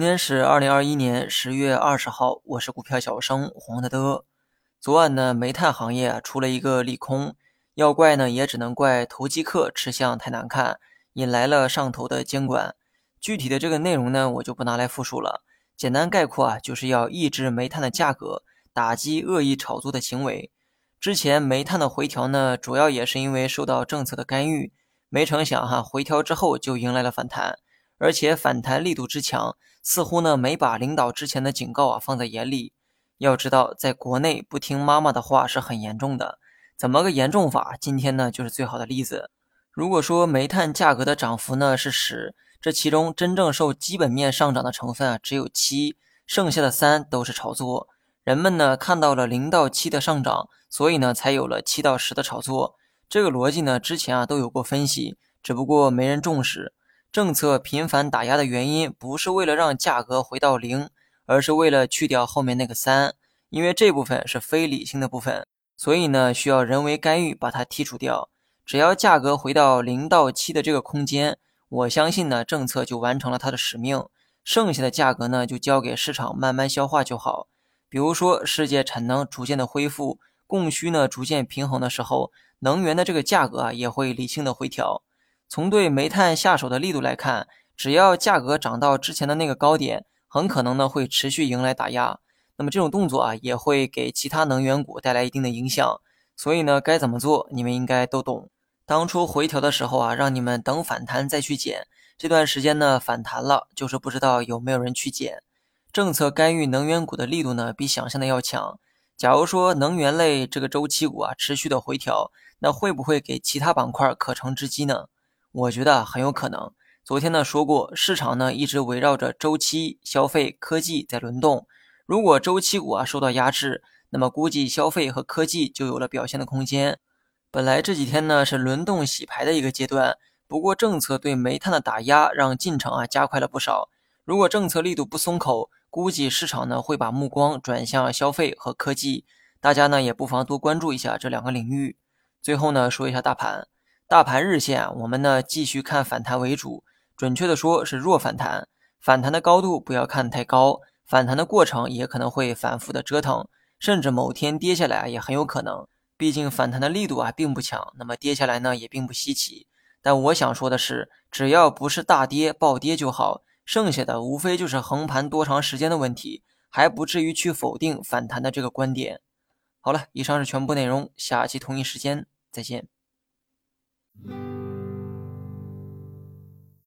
今天是二零二一年十月二十号，我是股票小生黄德德。昨晚呢，煤炭行业啊出了一个利空，要怪呢也只能怪投机客吃相太难看，引来了上头的监管。具体的这个内容呢，我就不拿来复述了。简单概括啊，就是要抑制煤炭的价格，打击恶意炒作的行为。之前煤炭的回调呢，主要也是因为受到政策的干预，没成想哈，回调之后就迎来了反弹。而且反弹力度之强，似乎呢没把领导之前的警告啊放在眼里。要知道，在国内不听妈妈的话是很严重的。怎么个严重法？今天呢就是最好的例子。如果说煤炭价格的涨幅呢是十，这其中真正受基本面上涨的成分啊只有七，剩下的三都是炒作。人们呢看到了零到七的上涨，所以呢才有了七到十的炒作。这个逻辑呢之前啊都有过分析，只不过没人重视。政策频繁打压的原因，不是为了让价格回到零，而是为了去掉后面那个三，因为这部分是非理性的部分，所以呢需要人为干预把它剔除掉。只要价格回到零到七的这个空间，我相信呢政策就完成了它的使命，剩下的价格呢就交给市场慢慢消化就好。比如说世界产能逐渐的恢复，供需呢逐渐平衡的时候，能源的这个价格啊也会理性的回调。从对煤炭下手的力度来看，只要价格涨到之前的那个高点，很可能呢会持续迎来打压。那么这种动作啊，也会给其他能源股带来一定的影响。所以呢，该怎么做，你们应该都懂。当初回调的时候啊，让你们等反弹再去减。这段时间呢，反弹了，就是不知道有没有人去减。政策干预能源股的力度呢，比想象的要强。假如说能源类这个周期股啊持续的回调，那会不会给其他板块可乘之机呢？我觉得很有可能。昨天呢说过，市场呢一直围绕着周期、消费、科技在轮动。如果周期股啊受到压制，那么估计消费和科技就有了表现的空间。本来这几天呢是轮动洗牌的一个阶段，不过政策对煤炭的打压让进程啊加快了不少。如果政策力度不松口，估计市场呢会把目光转向消费和科技。大家呢也不妨多关注一下这两个领域。最后呢说一下大盘。大盘日线，我们呢继续看反弹为主，准确的说是弱反弹。反弹的高度不要看太高，反弹的过程也可能会反复的折腾，甚至某天跌下来也很有可能。毕竟反弹的力度啊并不强，那么跌下来呢也并不稀奇。但我想说的是，只要不是大跌暴跌就好，剩下的无非就是横盘多长时间的问题，还不至于去否定反弹的这个观点。好了，以上是全部内容，下期同一时间再见。Mm-hmm.